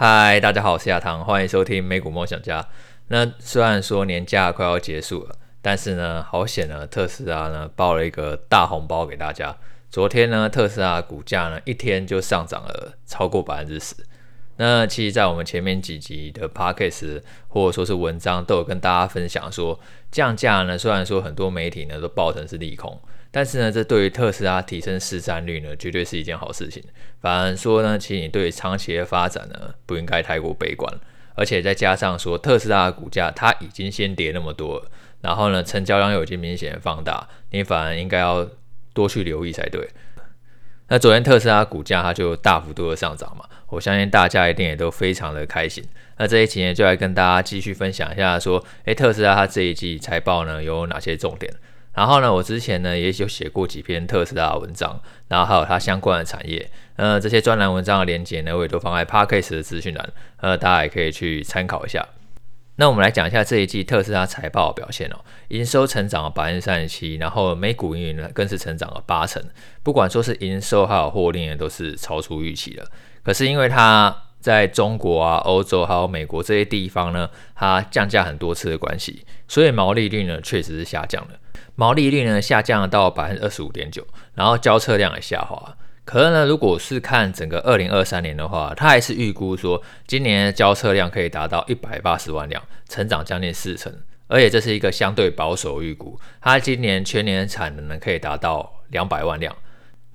嗨，大家好，我是亚堂，欢迎收听美股梦想家。那虽然说年假快要结束了，但是呢，好险呢，特斯拉呢包了一个大红包给大家。昨天呢，特斯拉股价呢一天就上涨了超过百分之十。那其实，在我们前面几集的 podcast 或者说是文章，都有跟大家分享说，降价呢，虽然说很多媒体呢都报成是利空。但是呢，这对于特斯拉提升市占率呢，绝对是一件好事情。反而说呢，其实你对长期的发展呢，不应该太过悲观。而且再加上说，特斯拉的股价它已经先跌那么多，然后呢，成交量又已经明显放大，你反而应该要多去留意才对。那昨天特斯拉股价它就大幅度的上涨嘛，我相信大家一定也都非常的开心。那这一期呢，就来跟大家继续分享一下说，诶，特斯拉它这一季财报呢有哪些重点？然后呢，我之前呢也有写过几篇特斯拉的文章，然后还有它相关的产业，呃，这些专栏文章的连接呢，我也都放在 Podcast 的资讯栏，呃，大家也可以去参考一下。那我们来讲一下这一季特斯拉财报的表现哦，营收成长了百分之三十七，然后每股盈余呢更是成长了八成，不管说是营收还有获利呢，都是超出预期的。可是因为它在中国啊、欧洲还有美国这些地方呢，它降价很多次的关系，所以毛利率呢确实是下降了。毛利率呢下降到百分之二十五点九，然后交车量也下滑。可是呢，如果是看整个二零二三年的话，它还是预估说今年的交车量可以达到一百八十万辆，成长将近四成。而且这是一个相对保守预估，它今年全年产能呢可以达到两百万辆。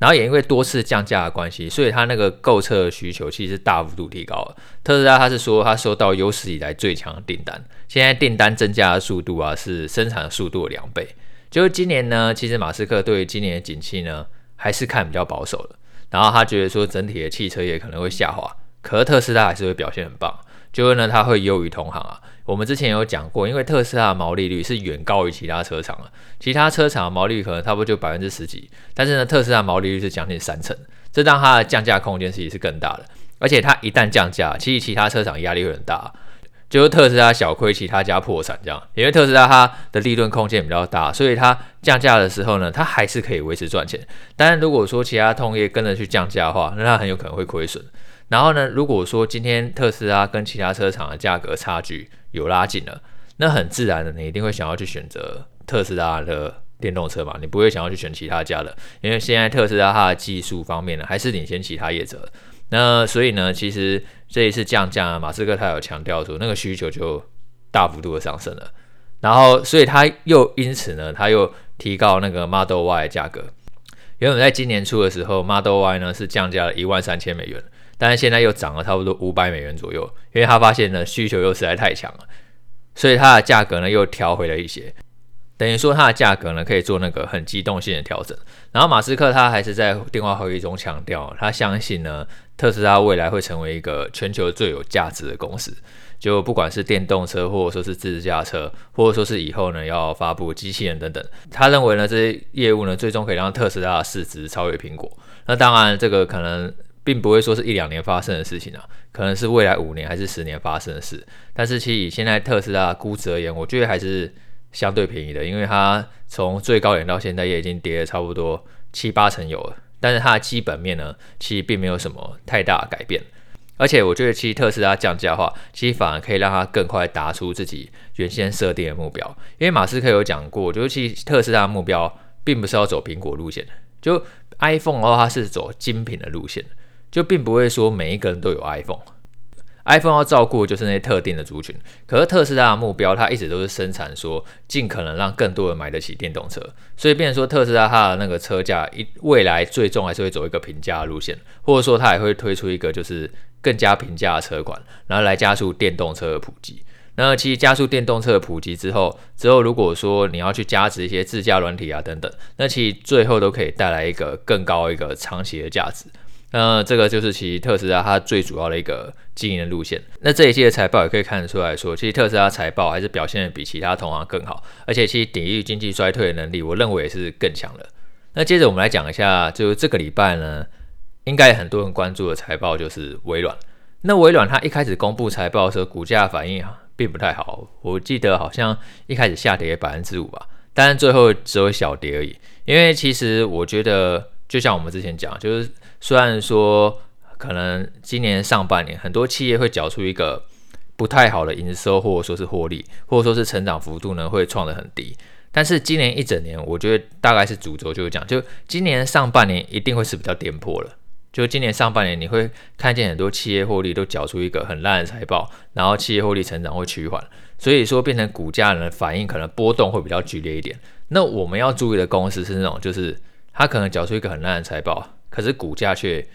然后也因为多次降价的关系，所以它那个购车的需求其实大幅度提高了。特斯拉它是说它收到有史以来最强的订单，现在订单增加的速度啊是生产速度的两倍。就是今年呢，其实马斯克对于今年的景气呢，还是看比较保守的。然后他觉得说，整体的汽车业可能会下滑，可是特斯拉还是会表现很棒。就是呢，它会优于同行啊。我们之前有讲过，因为特斯拉的毛利率是远高于其他车厂了，其他车厂的毛利率可能差不多就百分之十几，但是呢，特斯拉毛利率是将近三成，这让它的降价空间其实是更大的。而且它一旦降价，其实其他车厂压力会很大。就是特斯拉小亏，其他家破产这样，因为特斯拉它的利润空间比较大，所以它降价的时候呢，它还是可以维持赚钱。当然，如果说其他同业跟着去降价的话，那它很有可能会亏损。然后呢，如果说今天特斯拉跟其他车厂的价格差距有拉近了，那很自然的，你一定会想要去选择特斯拉的电动车嘛，你不会想要去选其他家的，因为现在特斯拉它的技术方面呢，还是领先其他业者。那所以呢，其实这一次降价，马斯克他有强调说，那个需求就大幅度的上升了。然后，所以他又因此呢，他又提高那个 Model Y 的价格。原本在今年初的时候，Model Y 呢是降价了一万三千美元，但是现在又涨了差不多五百美元左右，因为他发现呢需求又实在太强了，所以它的价格呢又调回了一些。等于说它的价格呢可以做那个很机动性的调整，然后马斯克他还是在电话会议中强调，他相信呢特斯拉未来会成为一个全球最有价值的公司，就不管是电动车或者说是自驾车，或者说是以后呢要发布机器人等等，他认为呢这些业务呢最终可以让特斯拉的市值超越苹果。那当然这个可能并不会说是一两年发生的事情啊，可能是未来五年还是十年发生的事。但是其实以现在特斯拉估值而言，我觉得还是。相对便宜的，因为它从最高点到现在也已经跌了差不多七八成有了，但是它的基本面呢，其实并没有什么太大的改变。而且我觉得，其实特斯拉降价的话，其实反而可以让它更快达出自己原先设定的目标。因为马斯克有讲过，就是其实特斯拉的目标并不是要走苹果路线，就 iPhone 的话，它是走精品的路线，就并不会说每一个人都有 iPhone。iPhone 要照顾的就是那些特定的族群，可是特斯拉的目标，它一直都是生产说尽可能让更多人买得起电动车，所以变成说特斯拉它的那个车价一未来最终还是会走一个平价路线，或者说它也会推出一个就是更加平价的车款，然后来加速电动车的普及。那其实加速电动车的普及之后，之后如果说你要去加持一些自驾软体啊等等，那其实最后都可以带来一个更高一个长期的价值。那这个就是其实特斯拉它最主要的一个经营的路线。那这一季的财报也可以看得出来说，其实特斯拉财报还是表现得比其他同行更好，而且其实抵御经济衰退的能力，我认为也是更强的。那接着我们来讲一下，就是这个礼拜呢，应该很多人关注的财报就是微软。那微软它一开始公布财报的时候，股价反应并不太好，我记得好像一开始下跌百分之五吧，但是最后只有小跌而已。因为其实我觉得，就像我们之前讲，就是。虽然说可能今年上半年很多企业会缴出一个不太好的营收，或者说是获利，或者说是成长幅度呢会创得很低。但是今年一整年，我觉得大概是主轴就是讲，就今年上半年一定会是比较颠簸了。就今年上半年，你会看见很多企业获利都缴出一个很烂的财报，然后企业获利成长会趋缓，所以说变成股价的反应可能波动会比较剧烈一点。那我们要注意的公司是那种，就是它可能缴出一个很烂的财报，可是股价却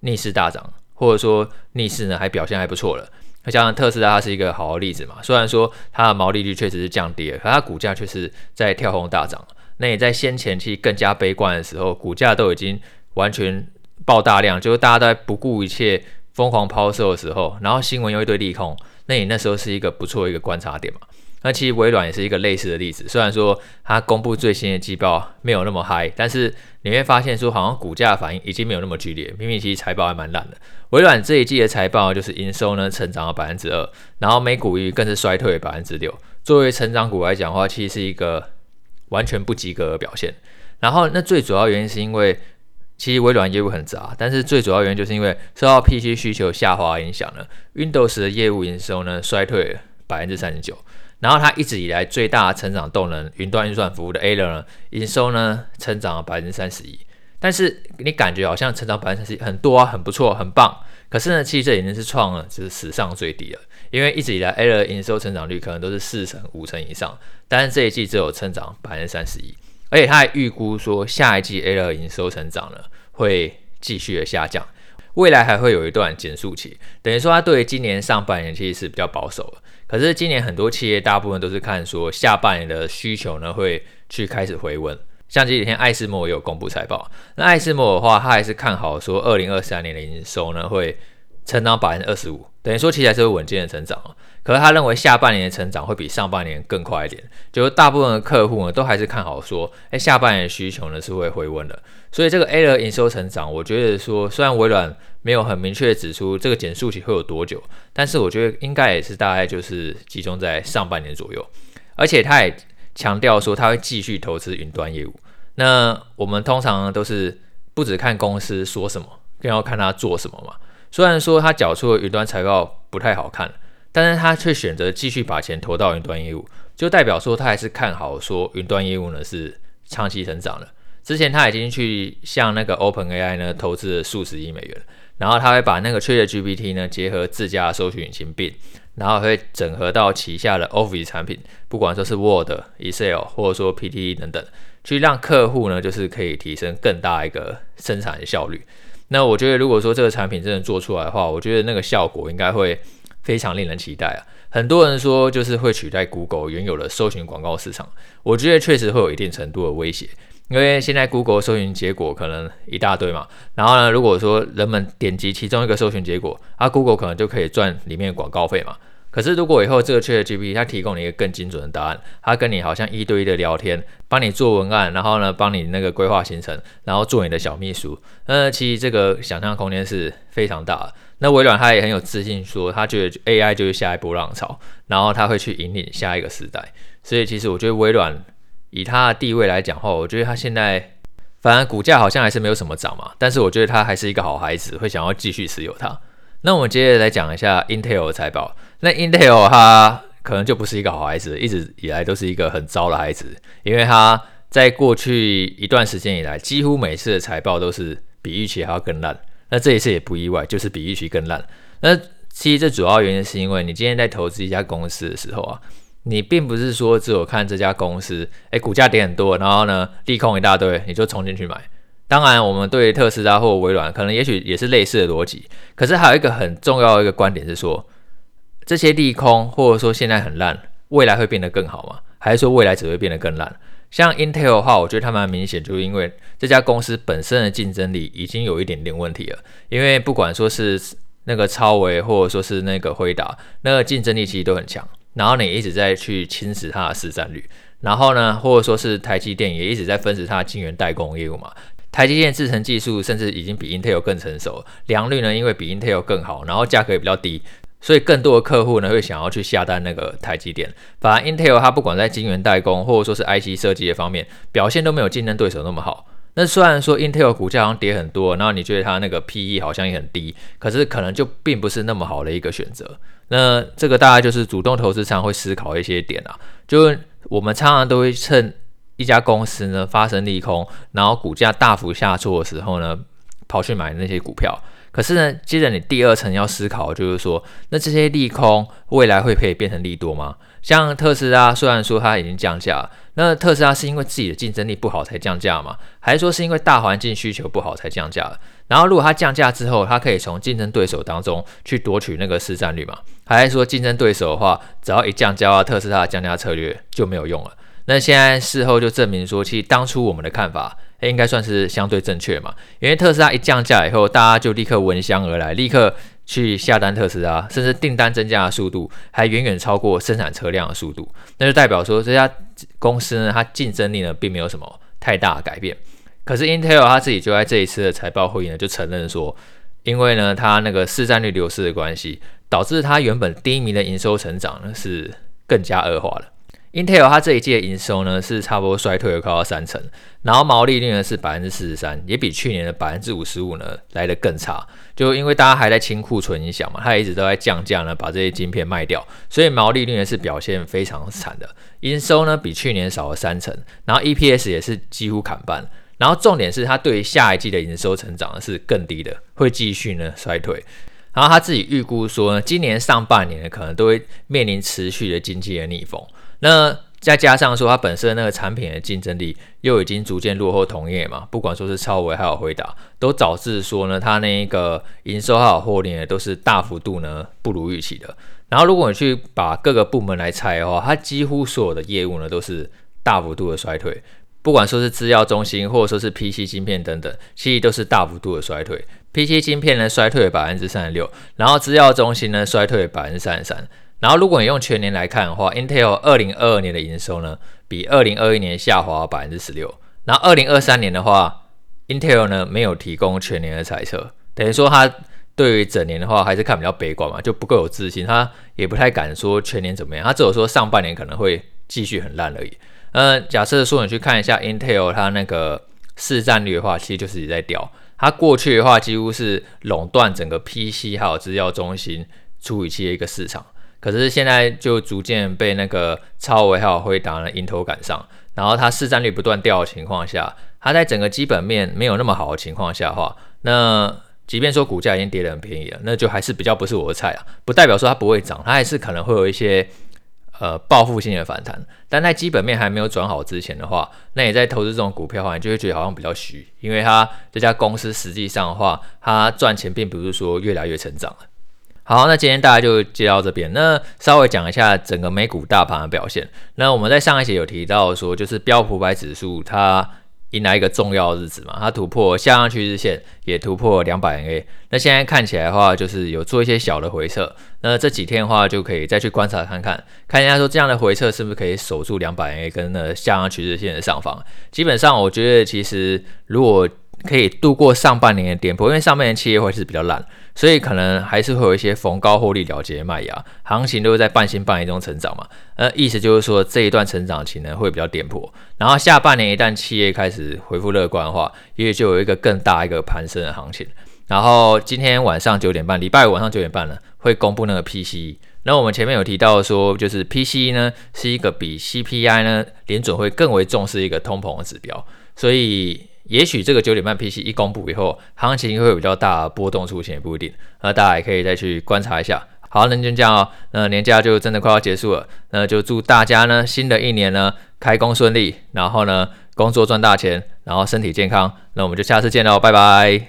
逆势大涨，或者说逆势呢还表现还不错了。像特斯拉，它是一个好的例子嘛。虽然说它的毛利率确实是降低了，可它股价却是在跳空大涨。那也在先前期更加悲观的时候，股价都已经完全。爆大量，就是大家都在不顾一切疯狂抛售的时候，然后新闻又一堆利空，那你那时候是一个不错一个观察点嘛。那其实微软也是一个类似的例子，虽然说它公布最新的季报没有那么嗨，但是你会发现说好像股价反应已经没有那么剧烈，明明其实财报还蛮烂的。微软这一季的财报就是营收呢成长了百分之二，然后每股盈更是衰退百分之六。作为成长股来讲的话，其实是一个完全不及格的表现。然后那最主要原因是因为。其实微软业务很杂，但是最主要原因就是因为受到 PC 需求下滑影响了，Windows 的业务营收呢衰退百分之三十九，然后它一直以来最大的成长动能云端运算服务的 Azure 呢营收呢成长了百分之三十一，但是你感觉好像成长百分之三十一很多啊，很不错，很棒，可是呢，其实这已经是创了就是史上最低了，因为一直以来 Azure 营收成长率可能都是四成五成以上，但是这一季只有成长百分之三十一。而且他还预估说，下一季 A 的营收成长呢会继续的下降，未来还会有一段减速期。等于说，他对今年上半年其实是比较保守的。可是今年很多企业大部分都是看说下半年的需求呢会去开始回温。像这几天爱斯莫也有公布财报，那爱斯莫的话，他还是看好说二零二三年的营收呢会成长百分之二十五，等于说其实还是会稳健的成长。可是他认为下半年的成长会比上半年更快一点，就是大部分的客户呢都还是看好说，哎，下半年的需求呢是会回温的。所以这个 A 的营收成长，我觉得说虽然微软没有很明确的指出这个减速期会有多久，但是我觉得应该也是大概就是集中在上半年左右。而且他也强调说他会继续投资云端业务。那我们通常都是不只看公司说什么，更要看他做什么嘛。虽然说他缴出的云端财报不太好看。但是他却选择继续把钱投到云端业务，就代表说他还是看好说云端业务呢是长期成长的。之前他已经去向那个 OpenAI 呢投资了数十亿美元，然后他会把那个 ChatGPT 呢结合自家的搜寻引擎 bin，然后会整合到旗下的 Office 产品，不管说是 Word、Excel 或者说 PTE 等等，去让客户呢就是可以提升更大一个生产的效率。那我觉得如果说这个产品真的做出来的话，我觉得那个效果应该会。非常令人期待啊！很多人说就是会取代 Google 原有的搜寻广告市场，我觉得确实会有一定程度的威胁，因为现在 Google 搜寻结果可能一大堆嘛，然后呢，如果说人们点击其中一个搜寻结果，啊，Google 可能就可以赚里面的广告费嘛。可是，如果以后这个 ChatGPT 它提供了一个更精准的答案，它跟你好像一对一的聊天，帮你做文案，然后呢，帮你那个规划行程，然后做你的小秘书，那其实这个想象空间是非常大的。那微软它也很有自信说，它觉得 AI 就是下一波浪潮，然后它会去引领下一个时代。所以，其实我觉得微软以它的地位来讲话，我觉得它现在反而股价好像还是没有什么涨嘛，但是我觉得它还是一个好孩子，会想要继续持有它。那我们接着来讲一下 Intel 的财报。那 Intel 它可能就不是一个好孩子，一直以来都是一个很糟的孩子，因为它在过去一段时间以来，几乎每次的财报都是比预期还要更烂。那这一次也不意外，就是比预期更烂。那其实这主要原因是因为你今天在投资一家公司的时候啊，你并不是说只有看这家公司，诶，股价跌很多，然后呢利空一大堆，你就冲进去买。当然，我们对特斯拉或微软可能也许也是类似的逻辑。可是还有一个很重要的一个观点是说，这些利空或者说现在很烂，未来会变得更好吗？还是说未来只会变得更烂？像 Intel 的话，我觉得它蛮明显，就是因为这家公司本身的竞争力已经有一点点问题了。因为不管说是那个超微，或者说是那个辉达，那个竞争力其实都很强。然后你一直在去侵蚀它的市占率，然后呢，或者说是台积电也一直在分食它的晶圆代工业务嘛。台积电制程技术甚至已经比 Intel 更成熟，良率呢，因为比 Intel 更好，然后价格也比较低，所以更多的客户呢会想要去下单那个台积电。反而 Intel 它不管在晶圆代工或者说是 IC 设计的方面表现都没有竞争对手那么好。那虽然说 Intel 股价好像跌很多，然后你觉得它那个 PE 好像也很低，可是可能就并不是那么好的一个选择。那这个大概就是主动投资常会思考一些点啊，就是我们常常都会趁一家公司呢发生利空，然后股价大幅下挫的时候呢，跑去买那些股票。可是呢，接着你第二层要思考，就是说，那这些利空未来会可以变成利多吗？像特斯拉，虽然说它已经降价，那特斯拉是因为自己的竞争力不好才降价吗？还是说是因为大环境需求不好才降价了？然后如果它降价之后，它可以从竞争对手当中去夺取那个市占率吗？还是说竞争对手的话，只要一降价，特斯拉的降价策略就没有用了？那现在事后就证明说，其实当初我们的看法。应该算是相对正确嘛，因为特斯拉一降价以后，大家就立刻闻香而来，立刻去下单特斯拉，甚至订单增加的速度还远远超过生产车辆的速度，那就代表说这家公司呢，它竞争力呢并没有什么太大的改变。可是 Intel 它自己就在这一次的财报会议呢，就承认说，因为呢它那个市占率流失的关系，导致它原本低迷的营收成长呢是更加恶化了。Intel 它这一季的营收呢是差不多衰退了快要三成，然后毛利率呢是百分之四十三，也比去年的百分之五十五呢来得更差。就因为大家还在清库存影响嘛，它一直都在降价呢，把这些晶片卖掉，所以毛利率呢是表现非常惨的。营收呢比去年少了三成，然后 EPS 也是几乎砍半。然后重点是它对于下一季的营收成长是更低的，会继续呢衰退。然后他自己预估说呢，今年上半年呢可能都会面临持续的经济的逆风。那再加上说，它本身那个产品的竞争力又已经逐渐落后同业嘛，不管说是超微还有辉达，都导致说呢，它那个营收还有获利呢，都是大幅度呢不如预期的。然后如果你去把各个部门来拆的话，它几乎所有的业务呢都是大幅度的衰退，不管说是制药中心或者说是 PC 晶片等等，其实都是大幅度的衰退。PC 晶片呢衰退百分之三十六，然后制药中心呢衰退百分之三十三。然后，如果你用全年来看的话，Intel 二零二二年的营收呢，比二零二一年下滑百分之十六。然后二零二三年的话，Intel 呢没有提供全年的财测，等于说它对于整年的话还是看比较悲观嘛，就不够有自信，它也不太敢说全年怎么样，它只有说上半年可能会继续很烂而已。呃，假设说你去看一下 Intel 它那个市占率的话，其实就是一直在掉。它过去的话几乎是垄断整个 PC 还有资料中心处理器的一个市场。可是现在就逐渐被那个超微还有辉达呢迎头赶上，然后它市占率不断掉的情况下，它在整个基本面没有那么好的情况下的话，那即便说股价已经跌得很便宜了，那就还是比较不是我的菜啊。不代表说它不会涨，它还是可能会有一些呃报复性的反弹。但在基本面还没有转好之前的话，那你在投资这种股票的话，你就会觉得好像比较虚，因为它这家公司实际上的话，它赚钱并不是说越来越成长。好，那今天大家就接到这边。那稍微讲一下整个美股大盘的表现。那我们在上一节有提到说，就是标普百指数它迎来一个重要日子嘛，它突破下降趋势线，也突破两百 MA。那现在看起来的话，就是有做一些小的回撤。那这几天的话，就可以再去观察看看，看一下说这样的回撤是不是可以守住两百 MA 跟那下降趋势线的上方。基本上，我觉得其实如果可以度过上半年的跌破，因为上半年企业会是比较烂。所以可能还是会有一些逢高获利了结的卖压，行情都是在半信半疑中成长嘛。呃，意思就是说这一段成长期呢会比较颠簸，然后下半年一旦企业开始恢复乐观的话，也就有一个更大一个攀升的行情。然后今天晚上九点半，礼拜五晚上九点半呢会公布那个 PCE。那我们前面有提到说，就是 PCE 呢是一个比 CPI 呢联准会更为重视一个通膨的指标，所以。也许这个九点半 PC 一公布以后，行情会有比较大波动出现，也不一定。那大家也可以再去观察一下。好，那就这样哦。那年假就真的快要结束了，那就祝大家呢新的一年呢开工顺利，然后呢工作赚大钱，然后身体健康。那我们就下次见喽，拜拜。